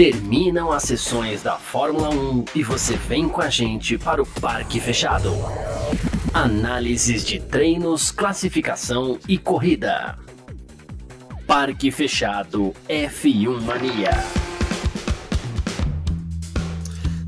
Terminam as sessões da Fórmula 1 e você vem com a gente para o Parque Fechado. Análises de treinos, classificação e corrida. Parque Fechado F1 Mania.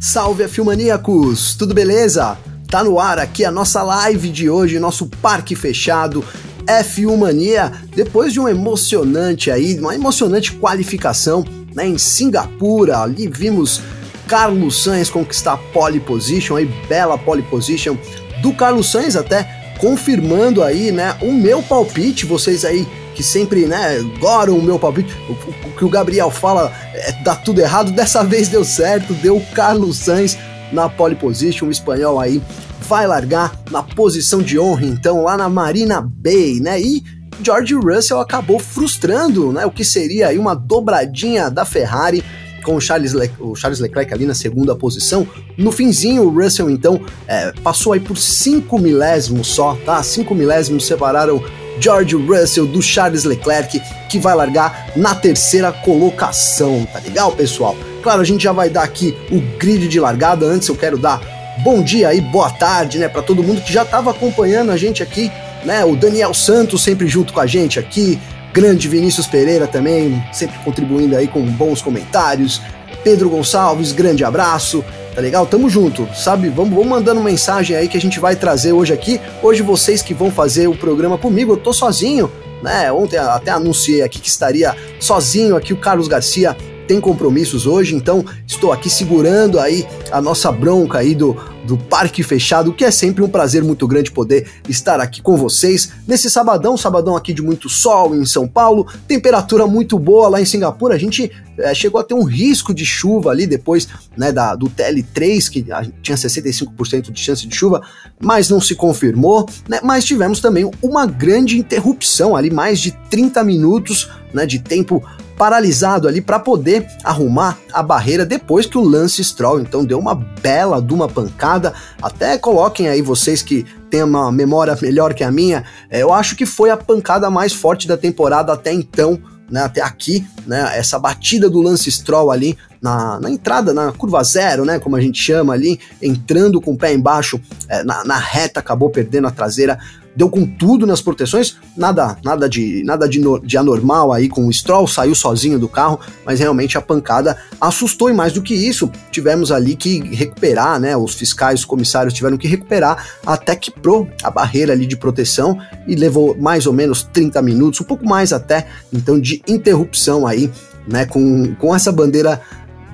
Salve F1maníacos, tudo beleza? Tá no ar aqui a nossa live de hoje, nosso Parque Fechado F1 Mania, depois de um emocionante aí, uma emocionante qualificação né, em Singapura. Ali vimos Carlos Sainz conquistar pole position, aí bela pole position do Carlos Sainz até confirmando aí, né, o meu palpite, vocês aí que sempre, né, adoram o meu palpite, o, o, que o Gabriel fala é, dá tudo errado, dessa vez deu certo, deu Carlos Sainz na pole position, o espanhol aí vai largar na posição de honra, então, lá na Marina Bay, né, e George Russell acabou frustrando, né, o que seria aí uma dobradinha da Ferrari com o Charles, Le o Charles Leclerc ali na segunda posição. No finzinho, o Russell então é, passou aí por 5 milésimos só, tá? 5 milésimos separaram George Russell do Charles Leclerc, que vai largar na terceira colocação, tá legal, pessoal? Claro, a gente já vai dar aqui o grid de largada. Antes eu quero dar bom dia e boa tarde, né, para todo mundo que já estava acompanhando a gente aqui né? O Daniel Santos sempre junto com a gente aqui, grande Vinícius Pereira também, sempre contribuindo aí com bons comentários. Pedro Gonçalves, grande abraço, tá legal? Tamo junto, sabe? Vamos, vamos mandando mensagem aí que a gente vai trazer hoje aqui. Hoje vocês que vão fazer o programa comigo, eu tô sozinho, né? Ontem até anunciei aqui que estaria sozinho aqui o Carlos Garcia tem compromissos hoje, então estou aqui segurando aí a nossa bronca aí do, do Parque Fechado, que é sempre um prazer muito grande poder estar aqui com vocês nesse sabadão, sabadão aqui de muito sol em São Paulo, temperatura muito boa lá em Singapura, a gente é, chegou a ter um risco de chuva ali depois né, da, do TL3, que tinha 65% de chance de chuva, mas não se confirmou, né, mas tivemos também uma grande interrupção ali, mais de 30 minutos né, de tempo paralisado ali para poder arrumar a barreira depois que o Lance Stroll então deu uma bela de uma pancada. Até coloquem aí vocês que têm uma memória melhor que a minha, é, eu acho que foi a pancada mais forte da temporada até então. Né, até aqui, né, essa batida do Lance Stroll ali na, na, entrada, na curva zero, né, como a gente chama ali, entrando com o pé embaixo é, na, na reta, acabou perdendo a traseira deu com tudo nas proteções, nada nada de nada de, no, de anormal aí com o Stroll, saiu sozinho do carro, mas realmente a pancada assustou e mais do que isso, tivemos ali que recuperar, né, os fiscais, os comissários tiveram que recuperar até que pro a barreira ali de proteção e levou mais ou menos 30 minutos, um pouco mais até, então de interrupção aí, né, com, com essa bandeira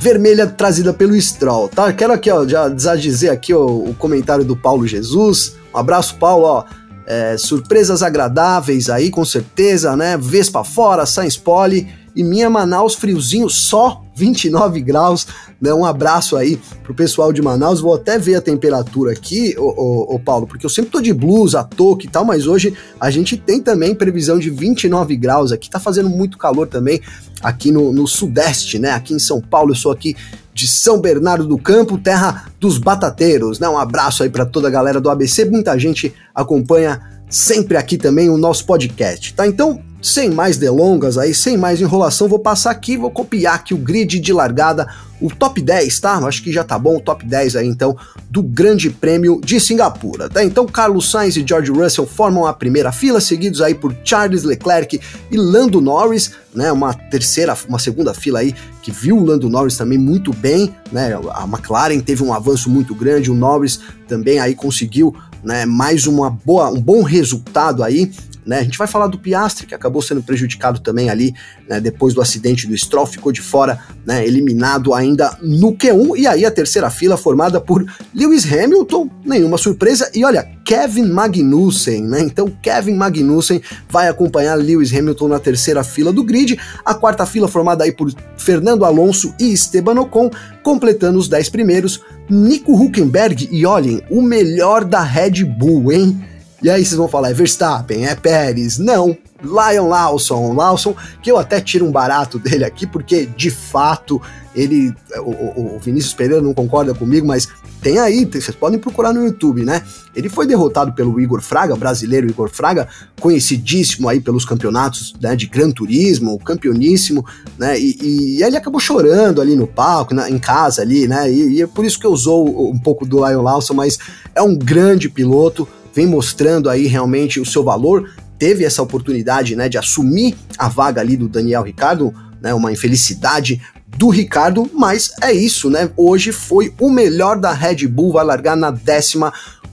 vermelha trazida pelo Stroll, tá? Quero aqui, ó, já dizer aqui ó, o comentário do Paulo Jesus. Um abraço, Paulo, ó é, surpresas agradáveis aí, com certeza, né? Vespa fora, Sainz Pole e minha Manaus friozinho só 29 graus, né? Um abraço aí pro pessoal de Manaus. Vou até ver a temperatura aqui, ô, ô, ô Paulo, porque eu sempre tô de blusa, touca e tal, mas hoje a gente tem também previsão de 29 graus aqui. Tá fazendo muito calor também aqui no, no sudeste, né? Aqui em São Paulo, eu sou aqui de São Bernardo do Campo, terra dos batateiros. Né? Um abraço aí para toda a galera do ABC. Muita gente acompanha sempre aqui também o nosso podcast, tá? Então, sem mais delongas aí, sem mais enrolação, vou passar aqui, vou copiar aqui o grid de largada, o top 10, tá? Acho que já tá bom o top 10 aí então do Grande Prêmio de Singapura, tá? Então Carlos Sainz e George Russell formam a primeira fila, seguidos aí por Charles Leclerc e Lando Norris, né? Uma terceira, uma segunda fila aí que viu o Lando Norris também muito bem, né? A McLaren teve um avanço muito grande, o Norris também aí conseguiu né, mais uma boa, um bom resultado aí né? A gente vai falar do Piastri, que acabou sendo prejudicado também ali, né, depois do acidente do Stroll, ficou de fora, né, eliminado ainda no Q1, e aí a terceira fila formada por Lewis Hamilton, nenhuma surpresa, e olha, Kevin Magnussen, né? Então Kevin Magnussen vai acompanhar Lewis Hamilton na terceira fila do grid, a quarta fila formada aí por Fernando Alonso e Esteban Ocon, completando os dez primeiros, Nico Huckenberg, e olhem, o melhor da Red Bull, hein? E aí vocês vão falar, é Verstappen, é Pérez. Não, Lion Lawson, Lawson, que eu até tiro um barato dele aqui, porque de fato ele. O, o Vinícius Pereira não concorda comigo, mas tem aí, vocês podem procurar no YouTube, né? Ele foi derrotado pelo Igor Fraga, brasileiro Igor Fraga, conhecidíssimo aí pelos campeonatos né, de Gran Turismo, campeoníssimo, né? E, e ele acabou chorando ali no palco, na, em casa ali, né? E, e, é por isso que eu usou um pouco do Lion Lawson, mas é um grande piloto, vem mostrando aí realmente o seu valor. Teve essa oportunidade, né, de assumir a vaga ali do Daniel Ricardo, né, uma infelicidade do Ricardo, mas é isso, né? Hoje foi o melhor da Red Bull, vai largar na décima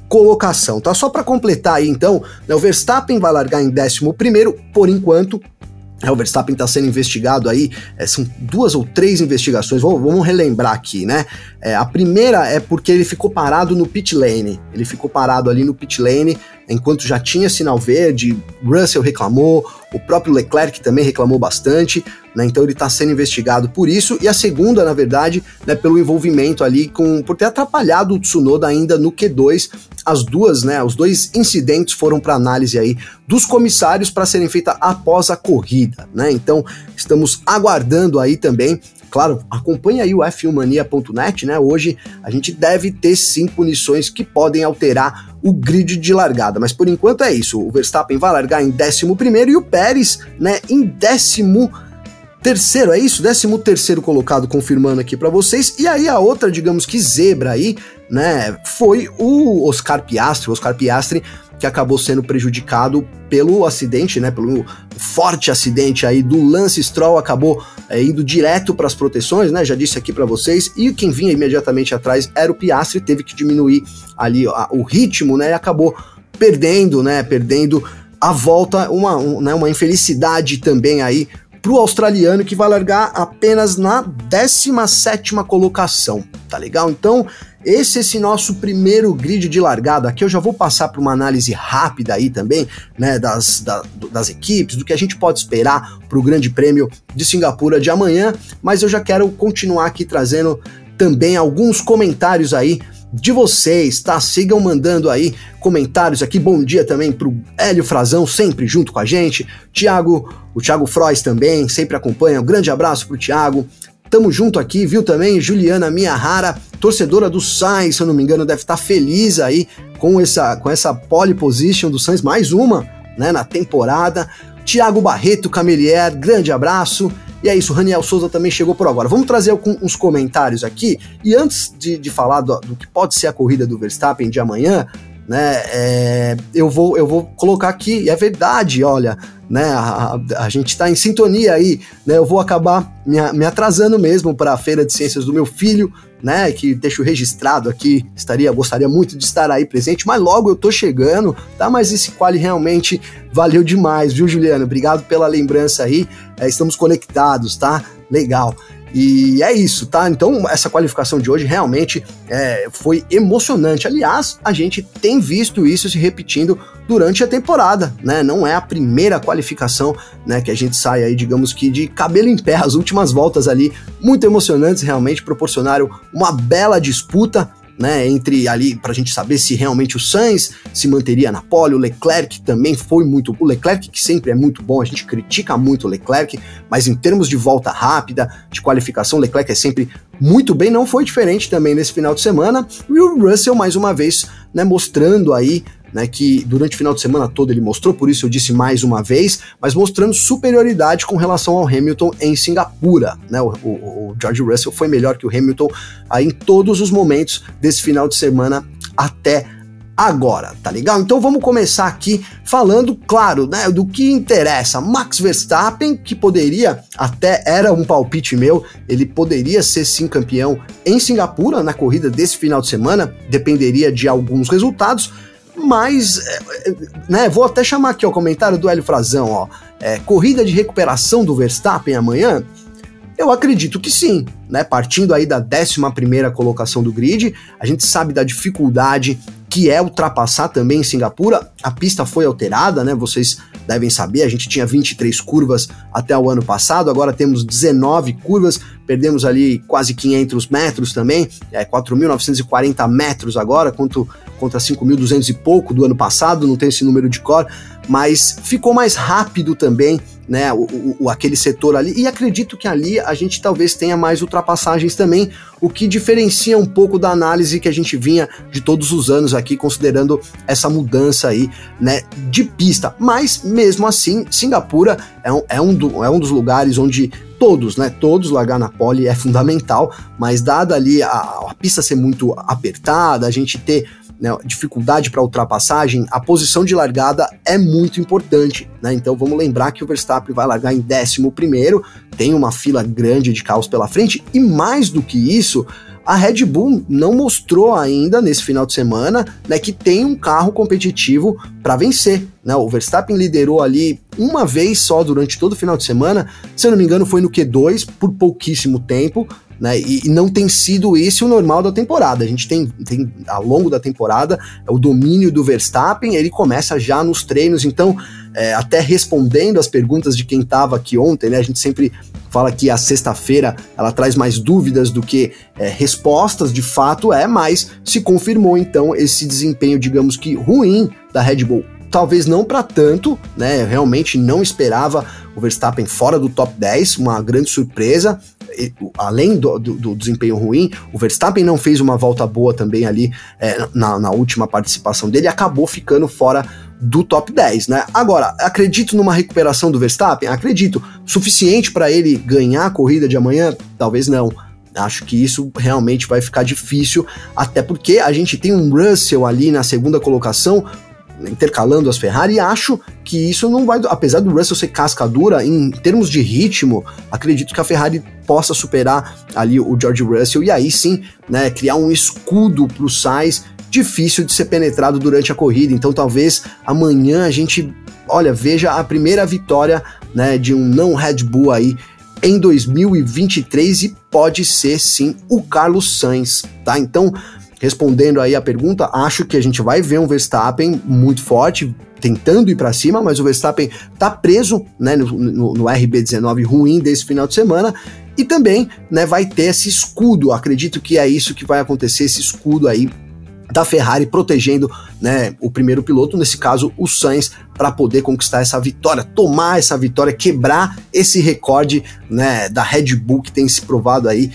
colocação, tá? Só para completar aí, então, né, o Verstappen vai largar em décimo primeiro, por enquanto, é, o Verstappen está sendo investigado aí, é, são duas ou três investigações, vamos relembrar aqui, né? É, a primeira é porque ele ficou parado no pit lane, ele ficou parado ali no pit lane, enquanto já tinha sinal verde, Russell reclamou, o próprio Leclerc também reclamou bastante, né? Então ele está sendo investigado por isso. E a segunda, na verdade, né, pelo envolvimento ali com por ter atrapalhado o Tsunoda ainda no Q2. As duas, né, os dois incidentes foram para análise aí dos comissários para serem feitas após a corrida, né? Então estamos aguardando aí também claro, acompanha aí o f1mania.net, né? Hoje a gente deve ter sim punições que podem alterar o grid de largada, mas por enquanto é isso. O Verstappen vai largar em 11 e o Pérez, né, em décimo terceiro, é isso? Décimo terceiro colocado, confirmando aqui para vocês. E aí a outra, digamos que zebra aí, né, foi o Oscar Piastri. O Oscar Piastri que acabou sendo prejudicado pelo acidente, né, pelo forte acidente aí do Lance Stroll, acabou é, indo direto para as proteções, né, já disse aqui para vocês, e quem vinha imediatamente atrás era o Piastri, teve que diminuir ali a, o ritmo, né, e acabou perdendo, né, perdendo a volta, uma, um, né, uma infelicidade também aí para o australiano que vai largar apenas na 17 colocação, tá legal? Então, esse é esse nosso primeiro grid de largada. Aqui eu já vou passar para uma análise rápida aí também, né, das, da, das equipes, do que a gente pode esperar para o Grande Prêmio de Singapura de amanhã, mas eu já quero continuar aqui trazendo também alguns comentários aí de vocês, tá? Sigam mandando aí comentários aqui. Bom dia também pro Hélio Frazão, sempre junto com a gente. Tiago, o Thiago Frois também, sempre acompanha. Um grande abraço pro Thiago. Tamo junto aqui, viu também Juliana Miyahara, torcedora do Sainz, se eu não me engano, deve estar tá feliz aí com essa, com essa pole position do Sainz, mais uma, né, na temporada. Tiago Barreto, Camelier, grande abraço. E é isso, Raniel Souza também chegou por agora. Vamos trazer uns comentários aqui. E antes de, de falar do, do, que pode ser a corrida do Verstappen de amanhã, né, é, eu, vou, eu vou colocar aqui, e é verdade, olha, né? A, a gente está em sintonia aí, né? Eu vou acabar me, me atrasando mesmo para a feira de ciências do meu filho, né? Que deixo registrado aqui, estaria, gostaria muito de estar aí presente, mas logo eu tô chegando, tá? Mas esse quali realmente valeu demais, viu, Juliano? Obrigado pela lembrança aí. É, estamos conectados, tá? Legal. E é isso, tá? Então, essa qualificação de hoje realmente é, foi emocionante. Aliás, a gente tem visto isso se repetindo durante a temporada, né? Não é a primeira qualificação, né, que a gente sai aí, digamos que de cabelo em pé. As últimas voltas ali, muito emocionantes, realmente proporcionaram uma bela disputa, né, entre ali para a gente saber se realmente o Sainz se manteria na pole, o Leclerc também foi muito, o Leclerc que sempre é muito bom, a gente critica muito o Leclerc, mas em termos de volta rápida, de qualificação, o Leclerc é sempre muito bem, não foi diferente também nesse final de semana, e o Russell mais uma vez, né, mostrando aí né, que durante o final de semana todo ele mostrou, por isso eu disse mais uma vez, mas mostrando superioridade com relação ao Hamilton em Singapura. Né, o, o, o George Russell foi melhor que o Hamilton aí em todos os momentos desse final de semana até agora, tá legal? Então vamos começar aqui falando, claro, né, do que interessa. Max Verstappen, que poderia, até era um palpite meu, ele poderia ser sim campeão em Singapura na corrida desse final de semana, dependeria de alguns resultados, mas, é, é, né, vou até chamar aqui o comentário do Hélio Frazão, ó. É, corrida de recuperação do Verstappen amanhã? Eu acredito que sim, né? Partindo aí da 11 colocação do grid, a gente sabe da dificuldade que é ultrapassar também em Singapura. A pista foi alterada, né? Vocês devem saber, a gente tinha 23 curvas até o ano passado, agora temos 19 curvas, perdemos ali quase 500 metros também, é 4.940 metros agora, quanto contra 5.200 e pouco do ano passado, não tem esse número de cor, mas ficou mais rápido também né, o, o, aquele setor ali, e acredito que ali a gente talvez tenha mais ultrapassagens também, o que diferencia um pouco da análise que a gente vinha de todos os anos aqui, considerando essa mudança aí, né, de pista. Mas, mesmo assim, Singapura é um, é um, do, é um dos lugares onde todos, né, todos largar na pole é fundamental, mas dada ali a, a pista ser muito apertada, a gente ter né, dificuldade para ultrapassagem, a posição de largada é muito importante. Né? Então vamos lembrar que o Verstappen vai largar em 11, tem uma fila grande de carros pela frente, e mais do que isso, a Red Bull não mostrou ainda nesse final de semana né, que tem um carro competitivo para vencer. Né? O Verstappen liderou ali uma vez só durante todo o final de semana, se eu não me engano, foi no Q2 por pouquíssimo tempo né? E, e, não tem sido esse o normal da temporada. A gente tem, tem ao longo da temporada é o domínio do Verstappen, ele começa já nos treinos, então é, até respondendo as perguntas de quem estava aqui ontem, né? A gente sempre fala que a sexta-feira ela traz mais dúvidas do que é, respostas, de fato é, mas se confirmou então esse desempenho, digamos que ruim da Red Bull talvez não para tanto, né? realmente não esperava o Verstappen fora do top 10, uma grande surpresa. Além do, do, do, desempenho ruim, o Verstappen não fez uma volta boa também ali é, na, na última participação dele acabou ficando fora do top 10, né? Agora, acredito numa recuperação do Verstappen? Acredito. Suficiente para ele ganhar a corrida de amanhã? Talvez não. Acho que isso realmente vai ficar difícil, até porque a gente tem um Russell ali na segunda colocação intercalando as Ferrari, e acho que isso não vai, apesar do Russell ser casca dura, em termos de ritmo, acredito que a Ferrari possa superar ali o George Russell e aí sim, né, criar um escudo para o Sainz difícil de ser penetrado durante a corrida. Então talvez amanhã a gente, olha, veja a primeira vitória, né, de um não Red Bull aí em 2023 e pode ser sim o Carlos Sainz, tá? Então, respondendo aí a pergunta, acho que a gente vai ver um Verstappen muito forte, tentando ir para cima, mas o Verstappen tá preso né, no, no, no, RB19 ruim desse final de semana. E também né, vai ter esse escudo, acredito que é isso que vai acontecer, esse escudo aí da Ferrari protegendo né, o primeiro piloto, nesse caso o Sainz, para poder conquistar essa vitória, tomar essa vitória, quebrar esse recorde né, da Red Bull que tem se provado aí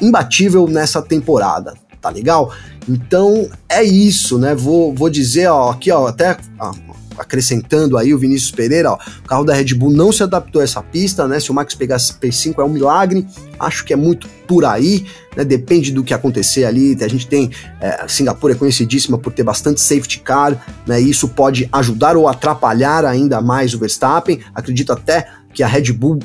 imbatível nessa temporada tá legal? Então é isso, né? Vou, vou dizer, ó, aqui, ó, até ó, acrescentando aí o Vinícius Pereira, ó, o carro da Red Bull não se adaptou a essa pista, né? Se o Max pegasse P5 é um milagre, acho que é muito por aí, né? Depende do que acontecer ali. A gente tem é, Singapura é conhecidíssima por ter bastante safety car, né? E isso pode ajudar ou atrapalhar ainda mais o Verstappen. Acredito até que a Red Bull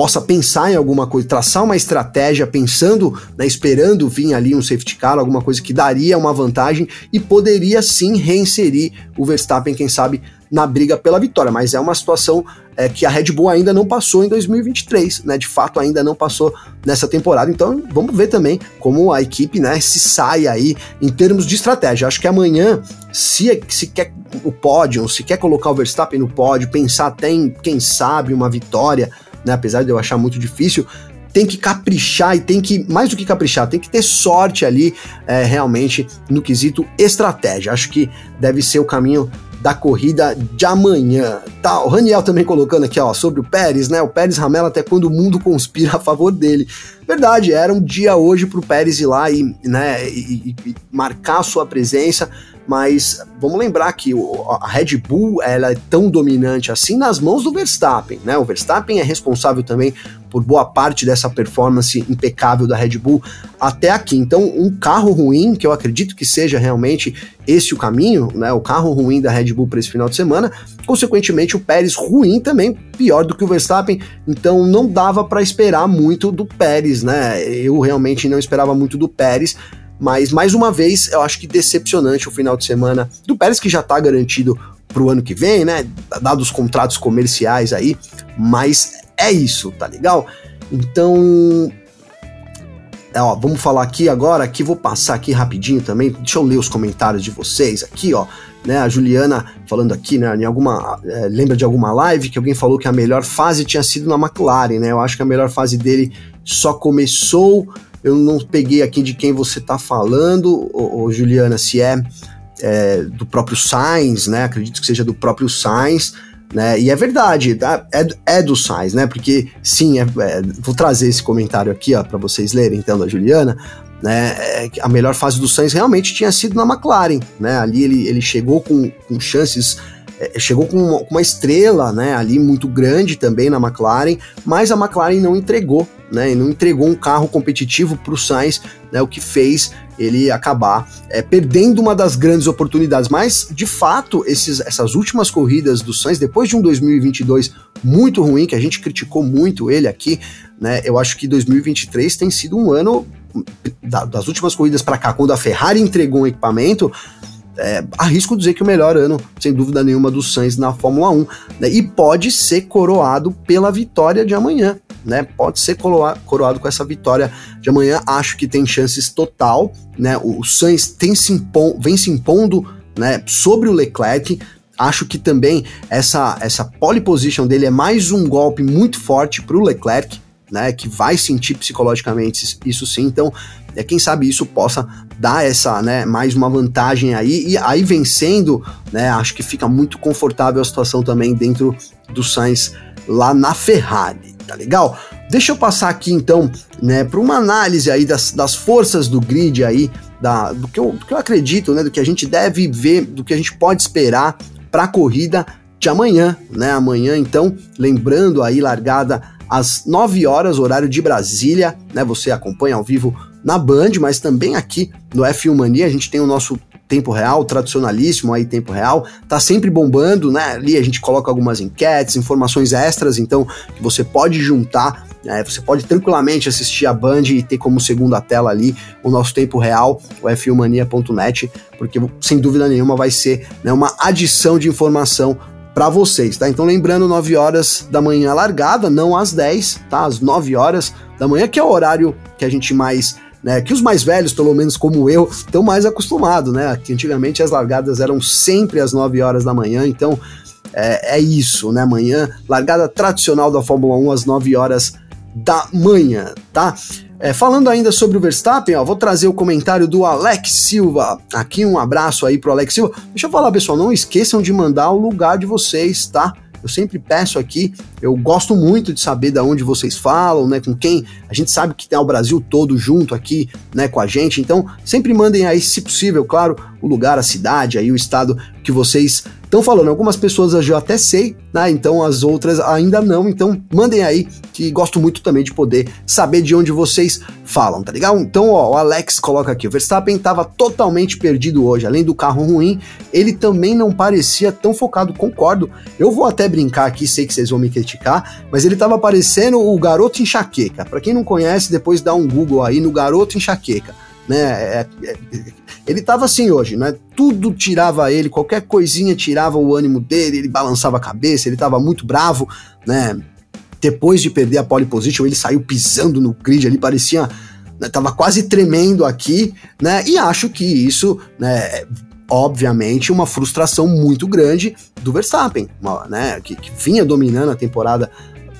possa pensar em alguma coisa, traçar uma estratégia pensando, né, esperando vir ali um safety car, alguma coisa que daria uma vantagem e poderia sim reinserir o Verstappen, quem sabe, na briga pela vitória. Mas é uma situação é, que a Red Bull ainda não passou em 2023, né? De fato, ainda não passou nessa temporada. Então, vamos ver também como a equipe, né, se sai aí em termos de estratégia. Acho que amanhã, se, se quer o pódio, se quer colocar o Verstappen no pódio, pensar até em, quem sabe, uma vitória né? Apesar de eu achar muito difícil, tem que caprichar e tem que, mais do que caprichar, tem que ter sorte ali é, realmente no quesito estratégia. Acho que deve ser o caminho da corrida de amanhã. Tá, o Raniel também colocando aqui, ó, sobre o Pérez, né? O Pérez ramela até quando o mundo conspira a favor dele. Verdade, era um dia hoje pro Pérez ir lá e, né, e, e marcar sua presença, mas vamos lembrar que a Red Bull ela é tão dominante assim nas mãos do Verstappen, né? O Verstappen é responsável também por boa parte dessa performance impecável da Red Bull até aqui. Então, um carro ruim, que eu acredito que seja realmente esse o caminho, né? O carro ruim da Red Bull para esse final de semana, consequentemente o Pérez ruim também, pior do que o Verstappen. Então, não dava para esperar muito do Pérez, né? Eu realmente não esperava muito do Pérez. Mas, mais uma vez, eu acho que decepcionante o final de semana do Pérez, que já está garantido para o ano que vem, né? Dados os contratos comerciais aí. Mas é isso, tá legal? Então, é, ó, vamos falar aqui agora, aqui vou passar aqui rapidinho também, deixa eu ler os comentários de vocês aqui, ó, né, a Juliana falando aqui, né, em alguma, é, lembra de alguma live que alguém falou que a melhor fase tinha sido na McLaren, né, eu acho que a melhor fase dele só começou eu não peguei aqui de quem você está falando, ô, ô, Juliana, se é, é, do próprio Sainz, né? Acredito que seja do próprio Sainz. Né? E é verdade, tá? é, é do Sainz, né? Porque sim, é, é, vou trazer esse comentário aqui para vocês lerem, então, da Juliana. Né, é a melhor fase do Sainz realmente tinha sido na McLaren, né? Ali ele, ele chegou com, com chances é, chegou com uma, uma, estrela, né, ali muito grande também na McLaren, mas a McLaren não entregou, né, e não entregou um carro competitivo para o Sainz, né, o que fez ele acabar é, perdendo uma das grandes oportunidades. Mas, de fato, esses, essas últimas corridas do Sainz, depois de um 2022 muito ruim, que a gente criticou muito ele aqui, né, eu acho que 2023 tem sido um ano das últimas corridas para cá, quando a Ferrari entregou um equipamento, é, arrisco dizer que o melhor ano, sem dúvida nenhuma, do Sainz na Fórmula 1. Né? E pode ser coroado pela vitória de amanhã. Né? Pode ser coroado com essa vitória de amanhã. Acho que tem chances total. Né? O, Sainz tem se impon, vem se impondo né, sobre o Leclerc. Acho que também essa, essa pole position dele é mais um golpe muito forte para o Leclerc. Né, que vai sentir psicologicamente isso sim. Então, é, quem sabe isso possa dar essa, né, mais uma vantagem aí, e aí vencendo, né, acho que fica muito confortável a situação também dentro do Sainz lá na Ferrari, tá legal? Deixa eu passar aqui então, né, para uma análise aí das, das forças do grid aí, da, do, que eu, do que eu acredito, né, do que a gente deve ver, do que a gente pode esperar para a corrida de amanhã, né? Amanhã, então, lembrando aí, largada às 9 horas, horário de Brasília, né? Você acompanha ao vivo na Band, mas também aqui no F1 Mania, a gente tem o nosso tempo real, tradicionalíssimo aí, tempo real, tá sempre bombando, né? Ali a gente coloca algumas enquetes, informações extras, então, que você pode juntar, né? Você pode tranquilamente assistir a Band e ter como segunda tela ali o nosso tempo real, o f1mania.net, porque sem dúvida nenhuma vai ser né, uma adição de informação para vocês, tá? Então lembrando, 9 horas da manhã largada, não às 10, tá? Às 9 horas da manhã, que é o horário que a gente mais né, que os mais velhos, pelo menos como eu, estão mais acostumados, né? Que antigamente as largadas eram sempre às 9 horas da manhã, então é, é isso, né? Amanhã, largada tradicional da Fórmula 1 às 9 horas da manhã, tá? É, falando ainda sobre o Verstappen, ó, vou trazer o comentário do Alex Silva. Aqui um abraço aí pro Alex Silva. Deixa eu falar, pessoal, não esqueçam de mandar o lugar de vocês, tá? Eu sempre peço aqui, eu gosto muito de saber de onde vocês falam, né, com quem. A gente sabe que tem o Brasil todo junto aqui, né, com a gente. Então, sempre mandem aí, se possível, claro, o lugar, a cidade, aí o estado que vocês estão falando. Algumas pessoas eu já até sei, né? Então as outras ainda não. Então mandem aí, que gosto muito também de poder saber de onde vocês falam, tá legal? Então, ó, o Alex coloca aqui: o Verstappen estava totalmente perdido hoje. Além do carro ruim, ele também não parecia tão focado. Concordo. Eu vou até brincar aqui, sei que vocês vão me criticar, mas ele estava parecendo o garoto enxaqueca. Para quem não conhece, depois dá um Google aí no garoto enxaqueca né? É, é, ele tava assim hoje, né? Tudo tirava ele, qualquer coisinha tirava o ânimo dele, ele balançava a cabeça, ele tava muito bravo, né? Depois de perder a pole position, ele saiu pisando no grid ali, parecia. Né, tava quase tremendo aqui, né? E acho que isso, né? obviamente, uma frustração muito grande do Verstappen, né, que, que, vinha dominando a temporada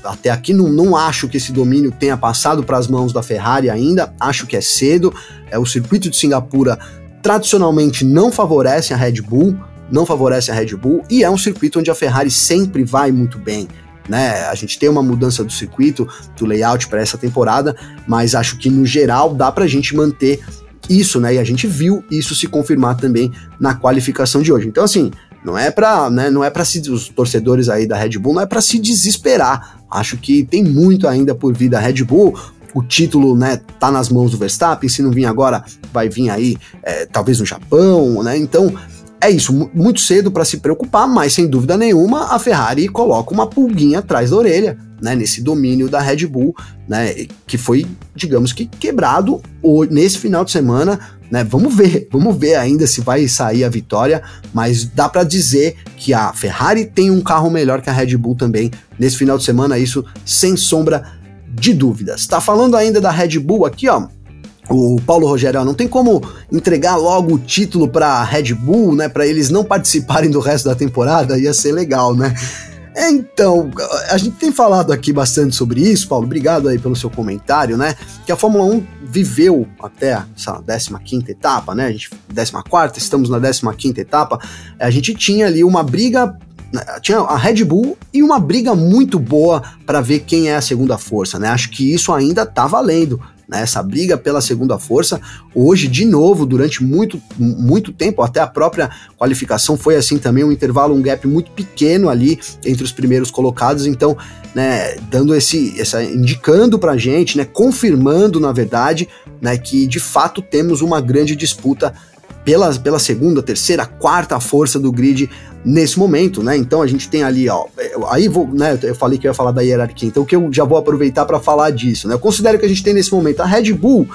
até aqui não, não acho que esse domínio tenha passado para as mãos da Ferrari ainda, acho que é cedo. É o circuito de Singapura tradicionalmente não favorece a Red Bull, não favorece a Red Bull e é um circuito onde a Ferrari sempre vai muito bem. Né? A gente tem uma mudança do circuito, do layout para essa temporada, mas acho que no geral dá para a gente manter isso, né? E a gente viu isso se confirmar também na qualificação de hoje. Então, assim, não é para, né, não é para se os torcedores aí da Red Bull não é para se desesperar. Acho que tem muito ainda por vir da Red Bull. O título, né, tá nas mãos do Verstappen. Se não vir agora, vai vir aí, é, talvez no Japão, né? Então, é isso, muito cedo para se preocupar, mas sem dúvida nenhuma a Ferrari coloca uma pulguinha atrás da orelha, né, nesse domínio da Red Bull, né, que foi, digamos que quebrado nesse final de semana né? Vamos ver, vamos ver ainda se vai sair a vitória, mas dá para dizer que a Ferrari tem um carro melhor que a Red Bull também nesse final de semana, isso sem sombra de dúvidas. Tá falando ainda da Red Bull aqui, ó. O Paulo Rogério, não tem como entregar logo o título para Red Bull, né, para eles não participarem do resto da temporada, ia ser legal, né? Então, a gente tem falado aqui bastante sobre isso, Paulo. Obrigado aí pelo seu comentário, né? Que a Fórmula 1 viveu até essa 15 etapa, né? A gente, 14, estamos na 15 etapa. A gente tinha ali uma briga né, tinha a Red Bull e uma briga muito boa para ver quem é a segunda força, né? Acho que isso ainda tá valendo. Né? Essa briga pela segunda força, hoje, de novo, durante muito, muito tempo, até a própria qualificação foi assim também, um intervalo, um gap muito pequeno ali entre os primeiros colocados, então, né, dando esse, essa, indicando pra gente, né, confirmando, na verdade, né, que de fato temos uma grande disputa pela, pela segunda, terceira, quarta força do grid nesse momento, né? Então a gente tem ali, ó, aí vou, né? Eu falei que eu ia falar da hierarquia, então que eu já vou aproveitar para falar disso, né? Eu considero que a gente tem nesse momento a Red Bull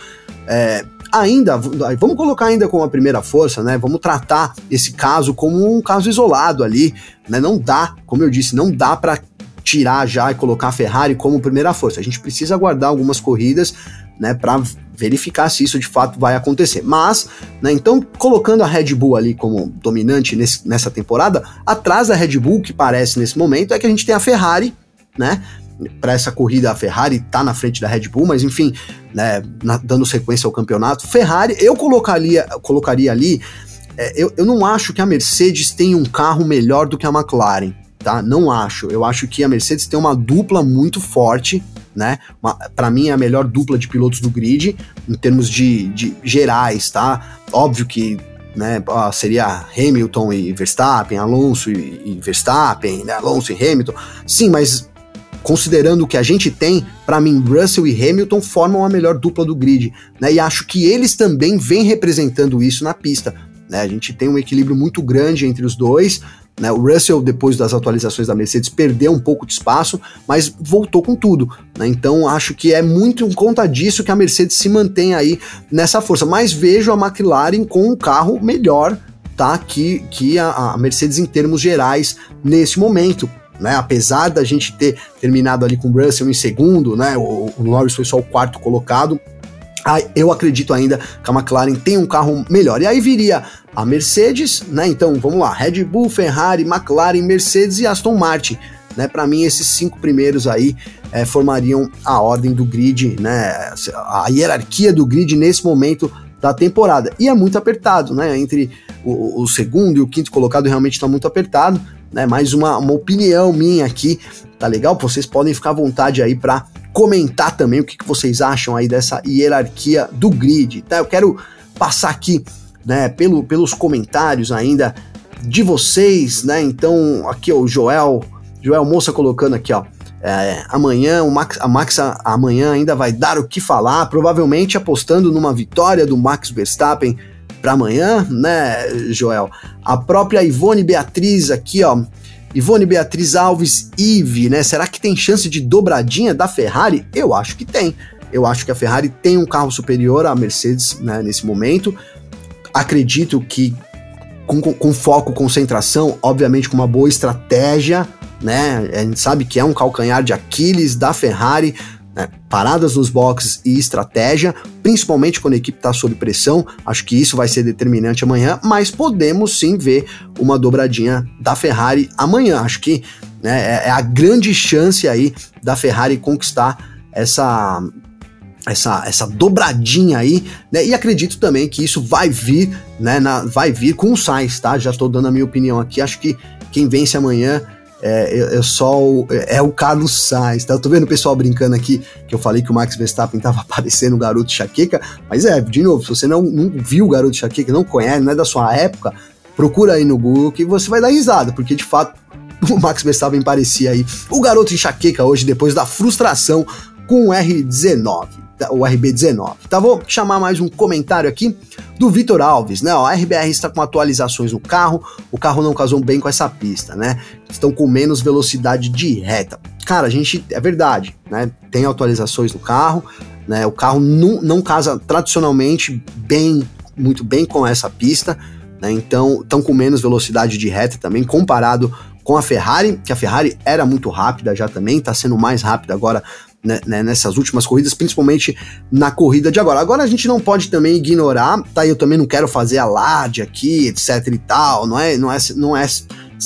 é, ainda, vamos colocar ainda como a primeira força, né? Vamos tratar esse caso como um caso isolado ali, né? Não dá, como eu disse, não dá para tirar já e colocar a Ferrari como primeira força. A gente precisa aguardar algumas corridas, né, para verificar se isso de fato vai acontecer. Mas, né, então, colocando a Red Bull ali como dominante nesse, nessa temporada, atrás da Red Bull, que parece nesse momento, é que a gente tem a Ferrari, né? Para essa corrida, a Ferrari tá na frente da Red Bull, mas enfim, né, na, dando sequência ao campeonato. Ferrari, eu colocaria, colocaria ali. É, eu, eu não acho que a Mercedes tenha um carro melhor do que a McLaren, tá? Não acho. Eu acho que a Mercedes tem uma dupla muito forte, né? Para mim é a melhor dupla de pilotos do grid em termos de, de gerais, tá? Óbvio que né, seria Hamilton e Verstappen, Alonso e, e Verstappen, né, Alonso e Hamilton. Sim, mas considerando o que a gente tem, para mim Russell e Hamilton formam a melhor dupla do grid, né? E acho que eles também vêm representando isso na pista. Né? A gente tem um equilíbrio muito grande entre os dois, né? O Russell, depois das atualizações da Mercedes, perdeu um pouco de espaço, mas voltou com tudo. Né? Então acho que é muito em conta disso que a Mercedes se mantém aí nessa força. Mas vejo a McLaren com um carro melhor tá? que, que a, a Mercedes em termos gerais nesse momento. Né, apesar da gente ter terminado ali com o Russell em segundo, né, o, o Norris foi só o quarto colocado, eu acredito ainda que a McLaren tem um carro melhor. E aí viria a Mercedes, né? Então vamos lá: Red Bull, Ferrari, McLaren, Mercedes e Aston Martin. Né, para mim, esses cinco primeiros aí é, formariam a ordem do grid, né, a hierarquia do grid nesse momento da temporada. E é muito apertado, né? Entre o, o segundo e o quinto colocado realmente está muito apertado. Né, mais uma, uma opinião minha aqui, tá legal? Vocês podem ficar à vontade aí para comentar também o que, que vocês acham aí dessa hierarquia do grid, tá? Eu quero passar aqui, né, pelo, pelos comentários ainda de vocês, né? Então, aqui ó, o Joel, Joel Moça colocando aqui, ó. É, amanhã, o Max, a Max amanhã ainda vai dar o que falar, provavelmente apostando numa vitória do Max Verstappen para amanhã, né, Joel? A própria Ivone Beatriz aqui, ó, Ivone Beatriz Alves Ive, né? Será que tem chance de dobradinha da Ferrari? Eu acho que tem. Eu acho que a Ferrari tem um carro superior à Mercedes né, nesse momento. Acredito que com, com, foco, concentração, obviamente com uma boa estratégia, né? A gente sabe que é um calcanhar de Aquiles da Ferrari, né? paradas nos boxes e estratégia, principalmente quando a equipe está sob pressão. Acho que isso vai ser determinante amanhã, mas podemos sim ver uma dobradinha da Ferrari amanhã. Acho que né, é, é a grande chance aí da Ferrari conquistar essa essa, essa dobradinha aí, né? E acredito também que isso vai vir, né? Na, vai vir com o Sainz, tá? Já estou dando a minha opinião aqui. Acho que quem vence amanhã é, é, só o, é, o Carlos Sainz, tá? Eu tô vendo o pessoal brincando aqui que eu falei que o Max Verstappen tava aparecendo o garoto Chaqueca, mas é, de novo, se você não, não viu o garoto Chaqueca, não conhece, não é da sua época, procura aí no Google que você vai dar risada, porque de fato o Max Verstappen parecia aí o garoto enxaqueca hoje depois da frustração com o R19 o RB19. Tá, vou chamar mais um comentário aqui do Vitor Alves, né? Ó, a RBR está com atualizações no carro, o carro não casou bem com essa pista, né? Estão com menos velocidade de reta. Cara, a gente, é verdade, né? Tem atualizações no carro, né? O carro não, não casa tradicionalmente bem, muito bem com essa pista, né? Então, estão com menos velocidade de reta também, comparado com a Ferrari, que a Ferrari era muito rápida já também, está sendo mais rápida agora né, né, nessas últimas corridas, principalmente na corrida de agora. Agora a gente não pode também ignorar, tá? Eu também não quero fazer alarde aqui, etc e tal, não é, não é, não é,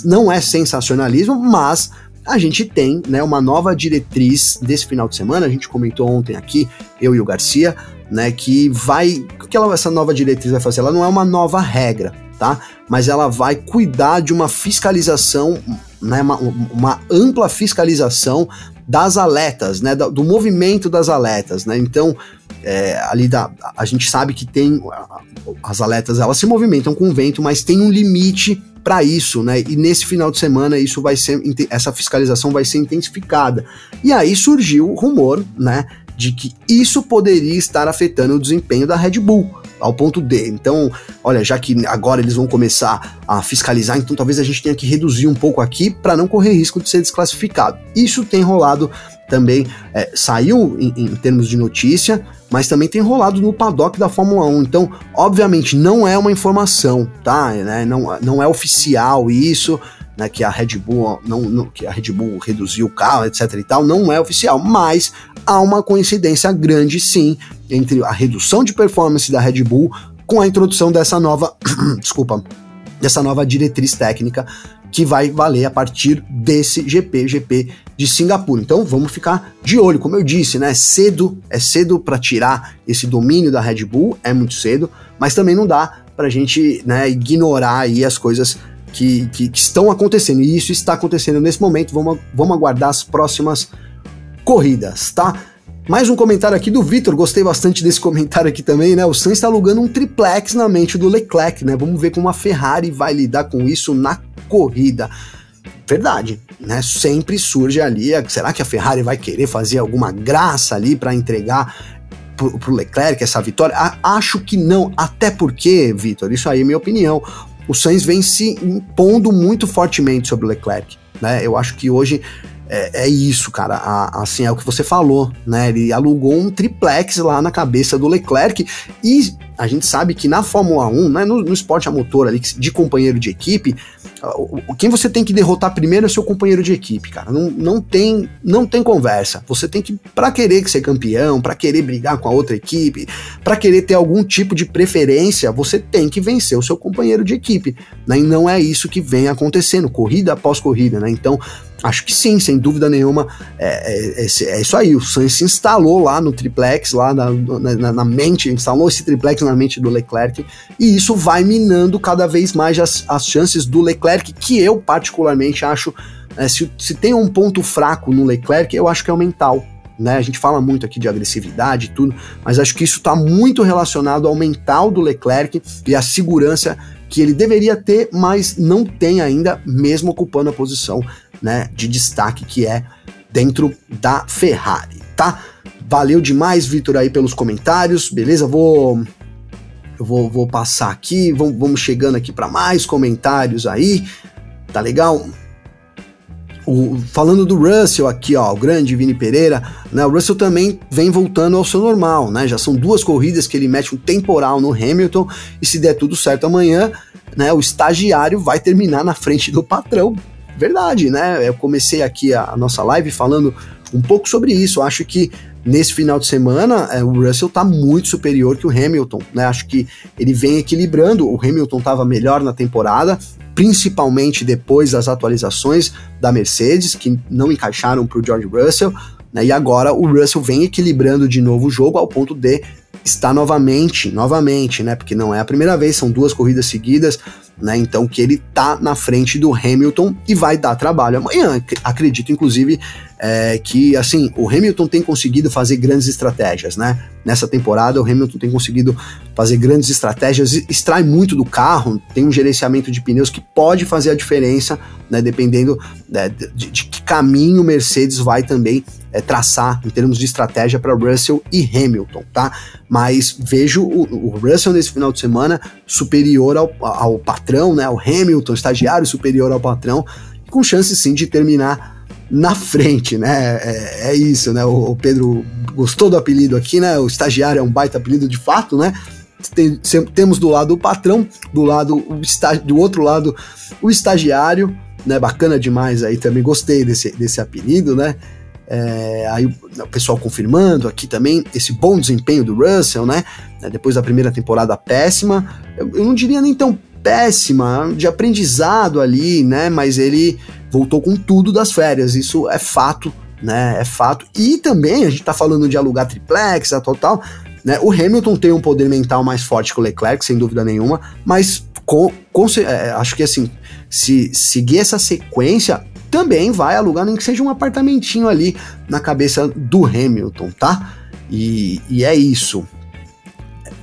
não é sensacionalismo, mas a gente tem né, uma nova diretriz desse final de semana, a gente comentou ontem aqui, eu e o Garcia, né, que vai, o que ela, essa nova diretriz vai fazer? Ela não é uma nova regra, tá? Mas ela vai cuidar de uma fiscalização, né, uma, uma ampla fiscalização das aletas, né, do, do movimento das aletas, né? Então, é, ali da, a gente sabe que tem as aletas, elas se movimentam com o vento, mas tem um limite para isso, né? E nesse final de semana isso vai ser essa fiscalização vai ser intensificada. E aí surgiu o rumor, né, de que isso poderia estar afetando o desempenho da Red Bull ao ponto D. Então, olha, já que agora eles vão começar a fiscalizar, então talvez a gente tenha que reduzir um pouco aqui para não correr risco de ser desclassificado. Isso tem rolado também, é, saiu em, em termos de notícia, mas também tem rolado no paddock da Fórmula 1. Então, obviamente, não é uma informação, tá? Né? Não, não é oficial isso. Né, que a Red Bull não, não, que a Red Bull reduziu o carro, etc e tal, não é oficial, mas há uma coincidência grande sim entre a redução de performance da Red Bull com a introdução dessa nova, desculpa, dessa nova diretriz técnica que vai valer a partir desse GP, GP de Singapura. Então vamos ficar de olho, como eu disse, né? Cedo, é cedo para tirar esse domínio da Red Bull, é muito cedo, mas também não dá para a gente né, ignorar aí as coisas que, que, que, estão acontecendo. E isso está acontecendo nesse momento. Vamos, vamos aguardar as próximas corridas, tá? Mais um comentário aqui do Vitor, gostei bastante desse comentário aqui também, né? O Sainz está alugando um triplex na mente do Leclerc, né? Vamos ver como a Ferrari vai lidar com isso na corrida verdade, né? Sempre surge ali, será que a Ferrari vai querer fazer alguma graça ali para entregar pro, pro Leclerc essa vitória? A, acho que não, até porque, Vitor, isso aí é minha opinião, o Sainz vem se impondo muito fortemente sobre o Leclerc, né? Eu acho que hoje é, é, isso, cara. A, assim, é o que você falou, né? Ele alugou um triplex lá na cabeça do Leclerc e a gente sabe que na Fórmula 1, né, no, no esporte a motor ali, de companheiro de equipe, quem você tem que derrotar primeiro é seu companheiro de equipe, cara. Não, não, tem, não tem conversa. Você tem que, para querer ser campeão, para querer brigar com a outra equipe, para querer ter algum tipo de preferência, você tem que vencer o seu companheiro de equipe. Né? E não é isso que vem acontecendo, corrida após corrida, né? Então, Acho que sim, sem dúvida nenhuma. É, é, é, é, isso aí. O Sainz se instalou lá no triplex, lá na, na, na, mente, instalou esse triplex na mente do Leclerc, e isso vai minando cada vez mais as, as chances do Leclerc que eu particularmente acho, é, se, se tem um ponto fraco no Leclerc, eu acho que é o mental. Né? A gente fala muito aqui de agressividade e tudo, mas acho que isso está muito relacionado ao mental do Leclerc e à segurança que ele deveria ter, mas não tem ainda, mesmo ocupando a posição né, de destaque que é dentro da Ferrari, tá? Valeu demais, Vitor, aí pelos comentários, beleza? Vou eu vou, vou passar aqui, vamos, vamos chegando aqui para mais comentários aí, tá legal? O, falando do Russell aqui, ó, o grande Vini Pereira, né? O Russell também vem voltando ao seu normal, né? Já são duas corridas que ele mete um temporal no Hamilton e se der tudo certo amanhã, né? O estagiário vai terminar na frente do patrão. Verdade, né? Eu comecei aqui a, a nossa live falando um pouco sobre isso. Eu acho que nesse final de semana, é, o Russell está muito superior que o Hamilton, né? Acho que ele vem equilibrando. O Hamilton estava melhor na temporada, principalmente depois das atualizações da Mercedes, que não encaixaram para o George Russell. Né? E agora o Russell vem equilibrando de novo o jogo ao ponto de estar novamente, novamente, né? Porque não é a primeira vez, são duas corridas seguidas, né? Então que ele tá na frente do Hamilton e vai dar trabalho amanhã. Acredito, inclusive, é, que assim o Hamilton tem conseguido fazer grandes estratégias, né? Nessa temporada o Hamilton tem conseguido fazer grandes estratégias, extrai muito do carro, tem um gerenciamento de pneus que pode fazer a diferença, né? Dependendo né, de, de, que caminho Mercedes vai também é, traçar em termos de estratégia para Russell e Hamilton, tá? Mas vejo o, o, Russell nesse final de semana superior ao, ao patrão, né? O Hamilton, estagiário superior ao patrão, com chance sim de terminar na frente, né? É, é isso, né? O, o, Pedro gostou do apelido aqui, né? O estagiário é um baita apelido de fato, né? Tem, temos do lado o patrão, do lado o estágio, do outro lado o estagiário, né? Bacana demais aí também, gostei desse, desse apelido, né? É, aí o pessoal confirmando aqui também esse bom desempenho do Russell, né? Depois da primeira temporada péssima, eu, eu não diria nem tão péssima, de aprendizado ali, né? Mas ele voltou com tudo das férias, isso é fato, né? É fato. E também a gente tá falando de alugar triplex, a total, né? O Hamilton tem um poder mental mais forte que o Leclerc, sem dúvida nenhuma, mas com, com é, acho que assim, se seguir essa sequência, também vai alugar nem que seja um apartamentinho ali na cabeça do Hamilton, tá? E, e é isso.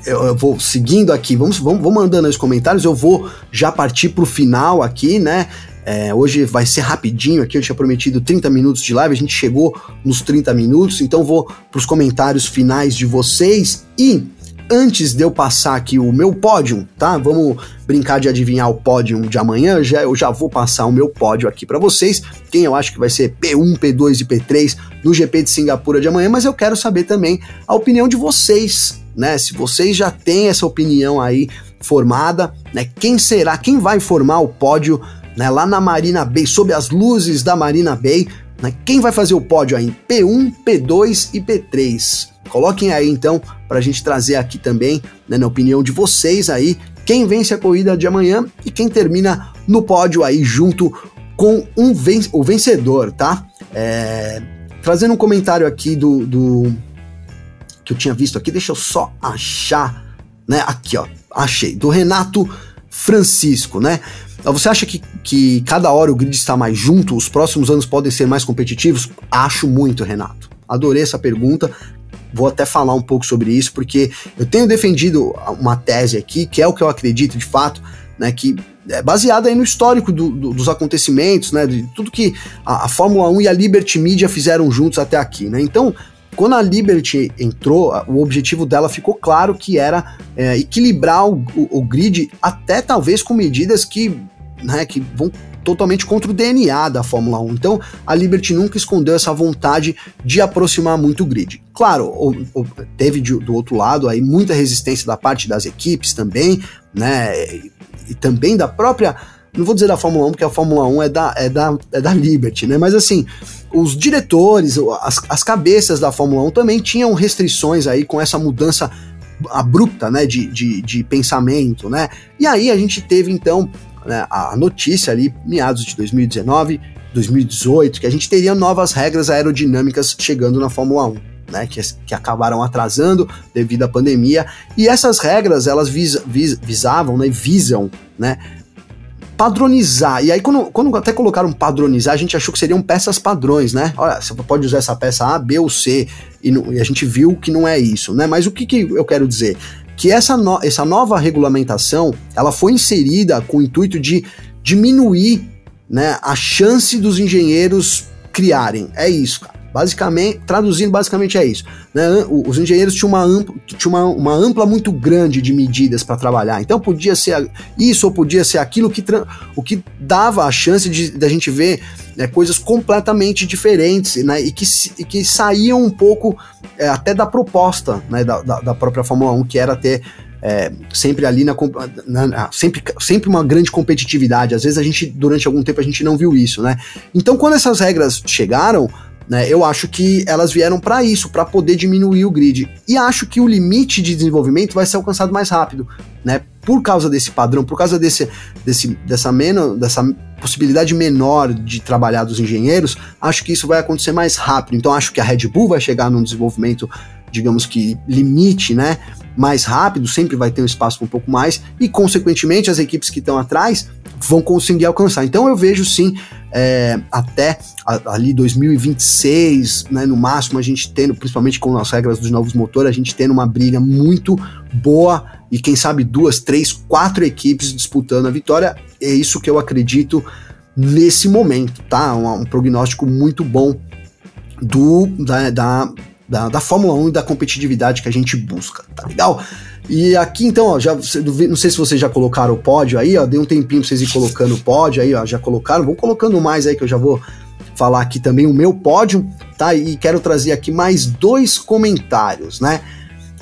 Eu, vou seguindo aqui, vamos, vamos, vamos mandando os comentários, eu vou já partir pro final aqui, né? É, hoje vai ser rapidinho aqui, eu tinha prometido 30 minutos de live, a gente chegou nos 30 minutos, então vou para os comentários finais de vocês. E antes de eu passar aqui o meu pódio, tá? Vamos brincar de adivinhar o pódio de amanhã, já, eu já vou passar o meu pódio aqui para vocês, quem eu acho que vai ser P1, P2 e P3 no GP de Singapura de amanhã, mas eu quero saber também a opinião de vocês, né? Se vocês já têm essa opinião aí formada, né? Quem será, quem vai formar o pódio né, lá na Marina Bay, sob as luzes da Marina Bay. Né, quem vai fazer o pódio aí? P1, P2 e P3. Coloquem aí então para a gente trazer aqui também, né, na opinião de vocês aí, quem vence a corrida de amanhã e quem termina no pódio aí junto com um ven o vencedor, tá? É, trazendo um comentário aqui do, do que eu tinha visto aqui, deixa eu só achar, né? Aqui, ó, achei, do Renato Francisco, né? Você acha que, que cada hora o grid está mais junto, os próximos anos podem ser mais competitivos? Acho muito, Renato. Adorei essa pergunta. Vou até falar um pouco sobre isso, porque eu tenho defendido uma tese aqui, que é o que eu acredito de fato, né, que é baseada aí no histórico do, do, dos acontecimentos, né, de tudo que a, a, Fórmula 1 e a Liberty Media fizeram juntos até aqui, né? Então, quando a Liberty entrou, o objetivo dela ficou claro que era é, equilibrar o, o, o, grid, até talvez com medidas que, né, que vão totalmente contra o DNA da Fórmula 1. Então, a Liberty nunca escondeu essa vontade de aproximar muito o grid. Claro, teve do outro lado aí muita resistência da parte das equipes também, né? E também da própria não vou dizer da Fórmula 1, porque a Fórmula 1 é da, é da, é da Liberty, né? Mas assim, os diretores, as, as cabeças da Fórmula 1 também tinham restrições aí com essa mudança abrupta, né, de, de, de pensamento, né? E aí a gente teve então né, a notícia ali, meados de 2019, 2018, que a gente teria novas regras aerodinâmicas chegando na Fórmula 1. Né, que, que acabaram atrasando devido à pandemia, e essas regras elas vis, vis, visavam, né, visam né, padronizar. E aí, quando, quando até colocaram padronizar, a gente achou que seriam peças padrões, né? Olha, você pode usar essa peça A, B ou C, e, e a gente viu que não é isso, né? Mas o que, que eu quero dizer? Que essa, no, essa nova regulamentação, ela foi inserida com o intuito de diminuir né, a chance dos engenheiros criarem. É isso, cara. Basicamente, traduzindo, basicamente é isso. Né? Os engenheiros tinham, uma ampla, tinham uma, uma ampla muito grande de medidas para trabalhar. Então podia ser isso ou podia ser aquilo que o que dava a chance de, de a gente ver né, coisas completamente diferentes né, e, que, e que saíam um pouco é, até da proposta né, da, da, da, própria Fórmula 1, que era ter é, sempre ali na, na, sempre, sempre uma grande competitividade. Às vezes a gente, durante algum tempo, a gente não viu isso, né? Então, quando essas regras chegaram, né? Eu acho que elas vieram para isso, para poder diminuir o grid. E acho que o limite de desenvolvimento vai ser alcançado mais rápido, né? Por causa desse padrão, por causa desse, desse, dessa, dessa possibilidade menor de trabalhar dos engenheiros, acho que isso vai acontecer mais rápido. Então acho que a Red Bull vai chegar num desenvolvimento, digamos que limite, né? Mais rápido, sempre vai ter um espaço um pouco mais, e consequentemente as equipes que estão atrás vão conseguir alcançar. Então eu vejo sim é, até ali 2026, né, no máximo, a gente tendo, principalmente com as regras dos novos motores, a gente tendo uma briga muito boa e quem sabe duas, três, quatro equipes disputando a vitória. É isso que eu acredito nesse momento, tá? Um, um prognóstico muito bom do da, da, da, da Fórmula 1 e da competitividade que a gente busca, tá legal? E aqui então, ó, já, não sei se vocês já colocaram o pódio aí, ó, dei um tempinho pra vocês ir colocando o pódio aí, ó, já colocaram, vão colocando mais aí que eu já vou falar aqui também o meu pódio, tá? E quero trazer aqui mais dois comentários, né?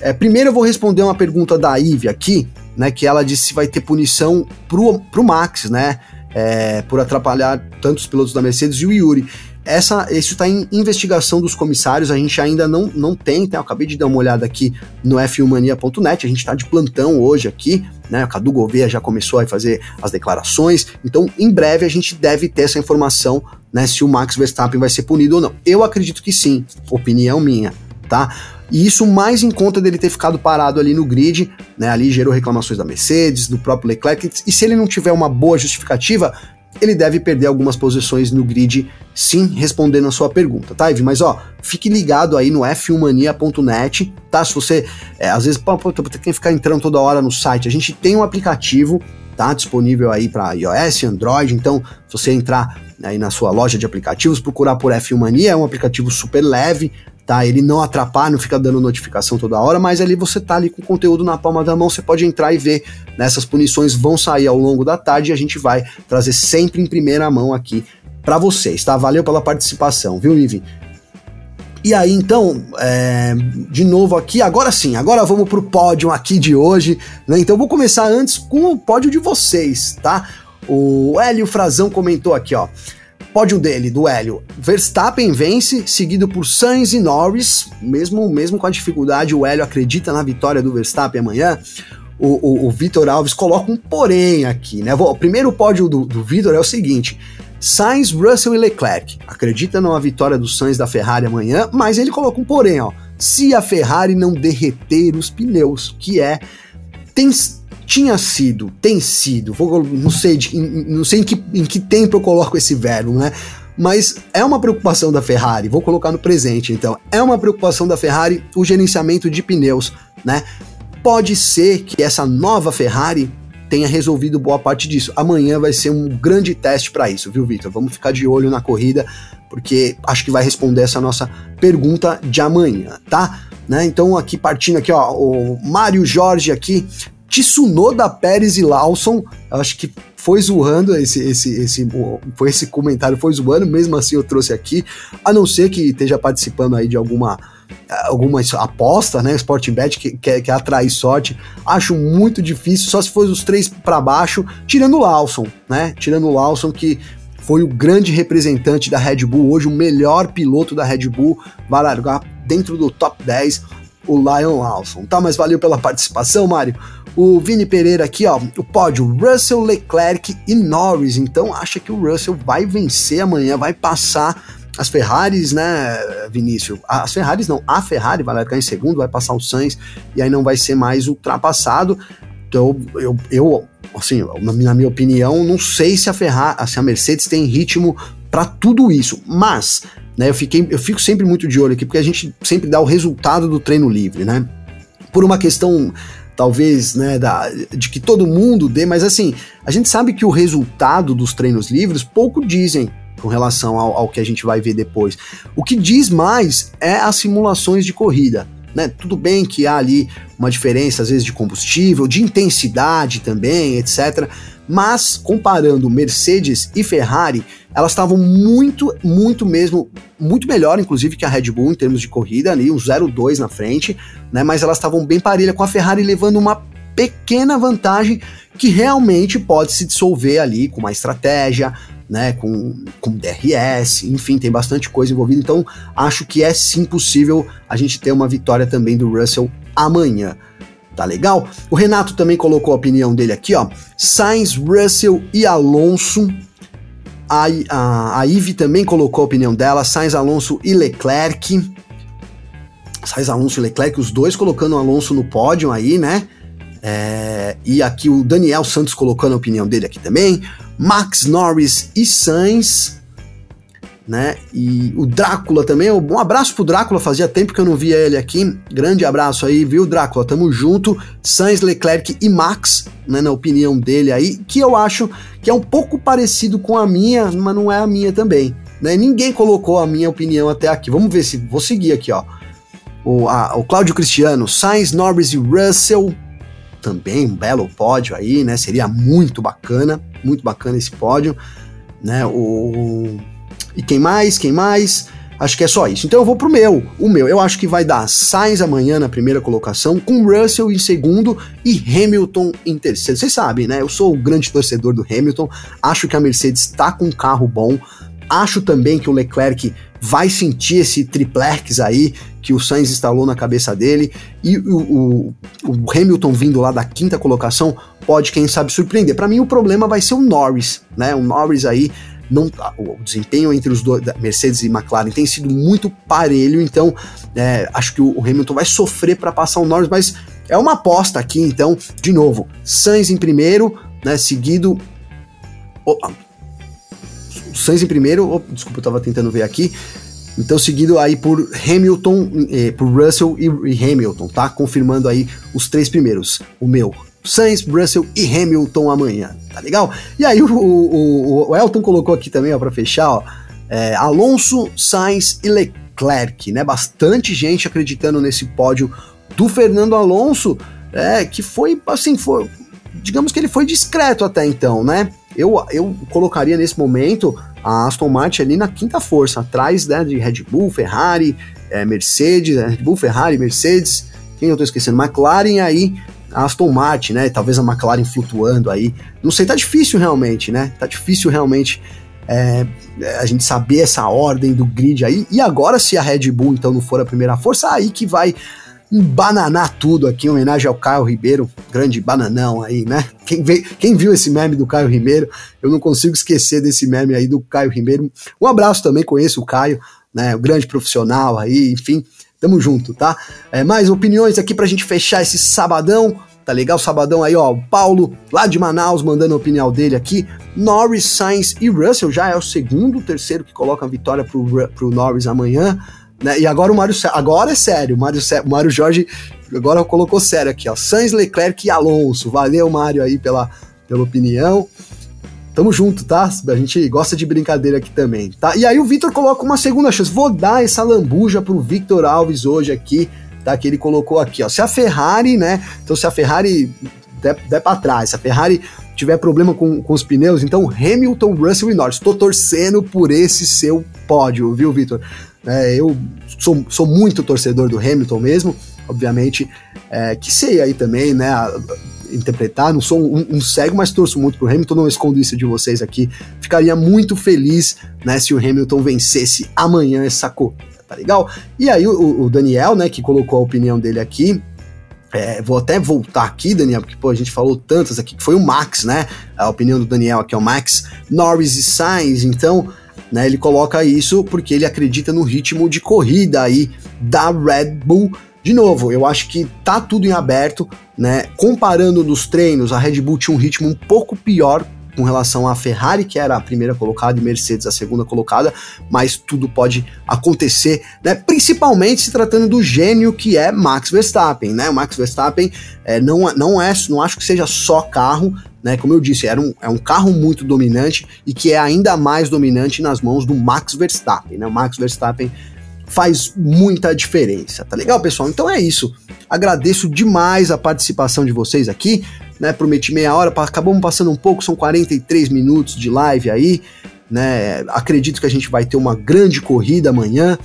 É, primeiro eu vou responder uma pergunta da Ive aqui, né? Que ela disse se vai ter punição pro, pro Max, né? É, por atrapalhar tanto os pilotos da Mercedes e o Yuri. Essa, isso está em investigação dos comissários, a gente ainda não, não tem, tá? Eu acabei de dar uma olhada aqui no f1mania.net, a gente está de plantão hoje aqui, né? O Cadu Gouveia já começou a fazer as declarações, então em breve a gente deve ter essa informação, né? Se o Max Verstappen vai ser punido ou não. Eu acredito que sim, opinião minha, tá? E isso mais em conta dele ter ficado parado ali no grid, né? Ali gerou reclamações da Mercedes, do próprio Leclerc, e se ele não tiver uma boa justificativa, ele deve perder algumas posições no grid, sim, respondendo a sua pergunta, tá, Ivy? Mas ó, fique ligado aí no f1mania.net, tá? Se você, é, às vezes, pô, tem que ficar entrando toda hora no site, a gente tem um aplicativo, tá? Disponível aí para iOS, Android, então, se você entrar aí na sua loja de aplicativos, procurar por F1 Mania, é um aplicativo super leve, tá? Ele não atrapalha, não fica dando notificação toda hora, mas ali você tá ali com o conteúdo na palma da mão, você pode entrar e ver. Nessas punições vão sair ao longo da tarde e a gente vai trazer sempre em primeira mão aqui para vocês, tá? Valeu pela participação, viu, Ivi? E aí, então, é, de novo aqui, agora sim, agora vamos pro pódio aqui de hoje, né? Então vou começar antes com o pódio de vocês, tá? O Hélio Frazão comentou aqui, ó. Pódio dele, do Hélio. Verstappen vence, seguido por Sainz e Norris. Mesmo, mesmo com a dificuldade, o Hélio acredita na vitória do Verstappen amanhã. O, o, o Vitor Alves coloca um porém aqui, né? O primeiro pódio do, do Vitor é o seguinte: Sainz, Russell e Leclerc. Acredita numa vitória do Sainz da Ferrari amanhã, mas ele coloca um porém, ó. Se a Ferrari não derreter os pneus, que é. Tem, tinha sido, tem sido, vou, não sei, de, não sei em que, em que tempo eu coloco esse verbo, né? Mas é uma preocupação da Ferrari, vou colocar no presente então, é uma preocupação da Ferrari o gerenciamento de pneus, né? Pode ser que essa nova Ferrari tenha resolvido boa parte disso. Amanhã vai ser um grande teste para isso, viu, Vitor? Vamos ficar de olho na corrida, porque acho que vai responder essa nossa pergunta de amanhã, tá? Né? Então, aqui partindo aqui, ó, o Mário Jorge aqui Tsunoda, Pérez e Lawson, acho que foi zoando esse, esse, esse, foi esse comentário, foi zoando, mesmo assim eu trouxe aqui, a não ser que esteja participando aí de alguma alguma aposta, né, Sporting Bet que quer, que atrair sorte, acho muito difícil, só se for os três para baixo, tirando o Lawson, né, tirando o Lawson que foi o grande representante da Red Bull, hoje o melhor piloto da Red Bull, vai largar dentro do top 10 o Lion Lawson. Tá, mas valeu pela participação, Mário. O Vini Pereira aqui, ó, o pódio Russell, Leclerc e Norris. Então acha que o Russell vai vencer amanhã, vai passar as Ferraris, né, Vinícius? As Ferraris não, a Ferrari vai largar em segundo, vai passar o Sainz e aí não vai ser mais ultrapassado. Então eu, eu assim, na minha opinião, não sei se a Ferrari, se a Mercedes tem ritmo para tudo isso, mas né, eu, fiquei, eu fico sempre muito de olho aqui porque a gente sempre dá o resultado do treino livre, né? Por uma questão talvez, né, da, de que todo mundo dê, mas assim, a gente sabe que o resultado dos treinos livres pouco dizem com relação ao, ao que a gente vai ver depois. O que diz mais é as simulações de corrida. Né? Tudo bem que há ali uma diferença, às vezes, de combustível, de intensidade também, etc. Mas comparando Mercedes e Ferrari, elas estavam muito, muito mesmo, muito melhor, inclusive, que a Red Bull em termos de corrida, ali, um 0-2 na frente, né? Mas elas estavam bem parelha com a Ferrari levando uma pequena vantagem que realmente pode se dissolver ali com uma estratégia, né, com, com DRS, enfim, tem bastante coisa envolvida, então acho que é sim possível a gente ter uma vitória também do Russell amanhã. Tá legal? O Renato também colocou a opinião dele aqui, ó. Sainz, Russell e Alonso. A, a, a Ive também colocou a opinião dela. Sainz, Alonso e Leclerc. Sainz, Alonso e Leclerc, os dois colocando o Alonso no pódio aí, né? É, e aqui o Daniel Santos colocando a opinião dele aqui também. Max Norris e Sainz né? E o Drácula também, um abraço pro Drácula, fazia tempo que eu não via ele aqui. Grande abraço aí, viu, Drácula? Tamo junto. Sainz, Leclerc e Max, né, na opinião dele aí, que eu acho que é um pouco parecido com a minha, mas não é a minha também, né? Ninguém colocou a minha opinião até aqui. Vamos ver se vou seguir aqui, ó. O, a, o Cláudio Cristiano, Sainz, Norris e Russell, também um belo pódio aí, né? Seria muito bacana, muito bacana esse pódio, né? O e quem mais? Quem mais? Acho que é só isso. Então eu vou pro meu. O meu, eu acho que vai dar Sainz amanhã na primeira colocação, com Russell em segundo e Hamilton em terceiro. Vocês sabem, né? Eu sou o grande torcedor do Hamilton. Acho que a Mercedes está com um carro bom. Acho também que o Leclerc vai sentir esse triplex aí que o Sainz instalou na cabeça dele e o, o, o Hamilton vindo lá da quinta colocação pode, quem sabe, surpreender. Para mim, o problema vai ser o Norris, né? O Norris aí não, o desempenho entre os dois, Mercedes e McLaren tem sido muito parelho, então é, acho que o, Hamilton vai sofrer para passar o Norris, mas é uma aposta aqui, então, de novo, Sainz em primeiro, né, seguido. Oh, Sainz em primeiro, oh, desculpa, eu tava tentando ver aqui. Então, seguido aí por Hamilton, eh, por Russell e, e Hamilton, tá? Confirmando aí os três primeiros. O meu, Sainz, Russell e Hamilton amanhã, tá legal? E aí o, o, o Elton colocou aqui também, ó, pra fechar, ó, é, Alonso, Sainz e Leclerc, né? Bastante gente acreditando nesse pódio do Fernando Alonso, é, que foi, assim, foi, digamos que ele foi discreto até então, né? Eu, eu colocaria nesse momento a Aston Martin ali na quinta força, atrás né, de Red Bull, Ferrari, é, Mercedes, Red Bull, Ferrari, Mercedes, quem eu tô esquecendo? McLaren aí a Aston Martin, né? Talvez a McLaren flutuando aí. Não sei, tá difícil realmente, né? Tá difícil realmente é, a gente saber essa ordem do grid aí. E agora, se a Red Bull então não for a primeira força, aí que vai embananar tudo aqui, em homenagem ao Caio Ribeiro, grande bananão aí, né? Quem, veio, quem viu esse meme do Caio Ribeiro, eu não consigo esquecer desse meme aí do Caio Ribeiro. Um abraço também, conheço o Caio, né? O grande profissional aí, enfim. Tamo junto, tá? É, mais opiniões aqui pra gente fechar esse sabadão. Tá legal? Sabadão aí, ó. O Paulo, lá de Manaus, mandando a opinião dele aqui. Norris, Sainz e Russell já é o segundo, terceiro que coloca a vitória pro, pro Norris amanhã. Né? E agora o Mário agora é sério, o Mário, o Mário Jorge agora colocou sério aqui, ó. Sainz, Leclerc e Alonso. Valeu, Mário, aí pela, pela opinião. Tamo junto, tá? A gente gosta de brincadeira aqui também, tá? E aí o Vitor coloca uma segunda chance. Vou dar essa lambuja pro Victor Alves hoje aqui, tá? Que ele colocou aqui, ó. Se a Ferrari, né? Então se a Ferrari der, der pra trás, se a Ferrari tiver problema com, com os pneus, então Hamilton, Russell e Norris. Tô torcendo por esse seu pódio, viu, Vitor? É, eu sou, sou muito torcedor do Hamilton mesmo, obviamente, é, que sei aí também, né? Interpretar, não sou um, um, cego, mas torço muito pro Hamilton, não escondo isso de vocês aqui. Ficaria muito feliz, né, se o Hamilton vencesse amanhã essa corrida, tá legal? E aí o, o Daniel, né, que colocou a opinião dele aqui, é, vou até voltar aqui, Daniel, porque pô, a gente falou tantas aqui, que foi o Max, né? A opinião do Daniel aqui é o Max, Norris e Sainz, então, né, ele coloca isso porque ele acredita no ritmo de corrida aí da Red Bull de novo, eu acho que tá tudo em aberto, né? Comparando nos treinos, a Red Bull tinha um ritmo um pouco pior com relação à Ferrari, que era a primeira colocada, e Mercedes a segunda colocada, mas tudo pode acontecer, né? Principalmente se tratando do gênio que é Max Verstappen, né? O Max Verstappen é, não, não é, não acho que seja só carro, né? Como eu disse, era um, é um carro muito dominante e que é ainda mais dominante nas mãos do Max Verstappen, né? O Max Verstappen faz muita diferença, tá legal, pessoal? Então é isso. Agradeço demais a participação de vocês aqui, né? Prometi meia hora, acabamos passando um pouco, são 43 minutos de live aí, né? Acredito que a gente vai ter uma grande corrida amanhã.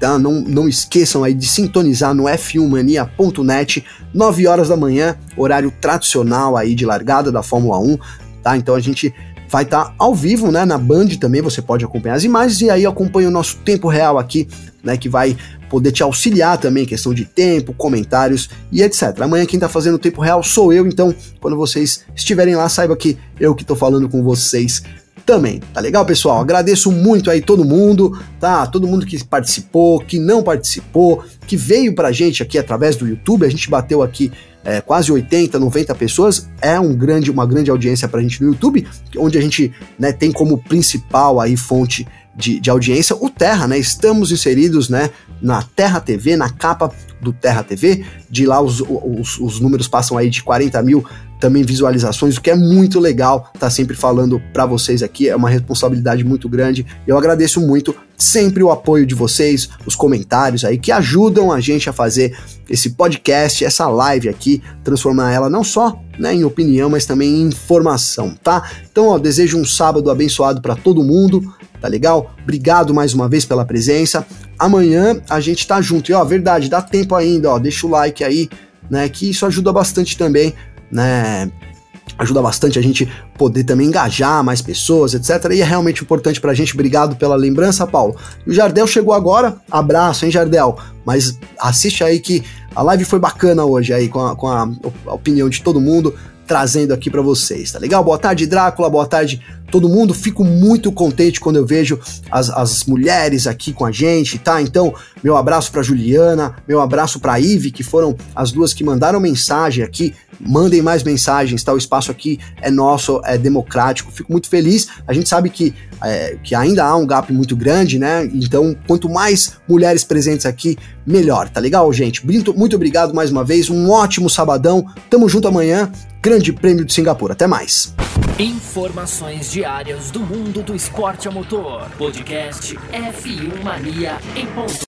Tá? Não, não esqueçam aí de sintonizar no f1mania.net, 9 horas da manhã, horário tradicional aí de largada da Fórmula 1, tá? Então a gente vai estar tá ao vivo, né, na Band também, você pode acompanhar as imagens e aí acompanha o nosso tempo real aqui né, que vai poder te auxiliar também, questão de tempo, comentários e etc. Amanhã quem tá fazendo o tempo real sou eu, então quando vocês estiverem lá, saiba que eu que tô falando com vocês também. Tá legal, pessoal? Agradeço muito aí todo mundo, tá? Todo mundo que participou, que não participou, que veio pra gente aqui através do YouTube. A gente bateu aqui é, quase 80, 90 pessoas. É um grande, uma grande audiência pra gente no YouTube, onde a gente né, tem como principal aí fonte de, de audiência, o Terra, né? Estamos inseridos, né, na Terra TV, na capa do Terra TV. De lá os, os, os números passam aí de 40 mil também visualizações, o que é muito legal, tá sempre falando para vocês aqui, é uma responsabilidade muito grande. Eu agradeço muito sempre o apoio de vocês, os comentários aí que ajudam a gente a fazer esse podcast, essa live aqui, transformar ela não só né, em opinião, mas também em informação, tá? Então, ó, desejo um sábado abençoado para todo mundo tá legal? Obrigado mais uma vez pela presença. Amanhã a gente tá junto. E ó, verdade, dá tempo ainda, ó, deixa o like aí, né, que isso ajuda bastante também, né, ajuda bastante a gente poder também engajar mais pessoas, etc. E é realmente importante pra gente. Obrigado pela lembrança, Paulo. E o Jardel chegou agora. Abraço, hein, Jardel? Mas assiste aí que a live foi bacana hoje aí, com a, com a, opinião de todo mundo trazendo aqui para vocês, tá legal? Boa tarde, Drácula, boa tarde todo mundo. Fico muito contente quando eu vejo as, as mulheres aqui com a gente, tá? Então, meu abraço para Juliana, meu abraço para Ive, que foram as duas que mandaram mensagem aqui. Mandem mais mensagens, tá? O espaço aqui é nosso, é democrático. Fico muito feliz. A gente sabe que, é, que ainda há um gap muito grande, né? Então, quanto mais mulheres presentes aqui, melhor, tá legal, gente? Muito, muito obrigado mais uma vez. Um ótimo sabadão. Tamo junto amanhã. Grande Prêmio de Singapura. Até mais. Informações diárias do mundo do esporte a motor. Podcast F1 Mania em ponto.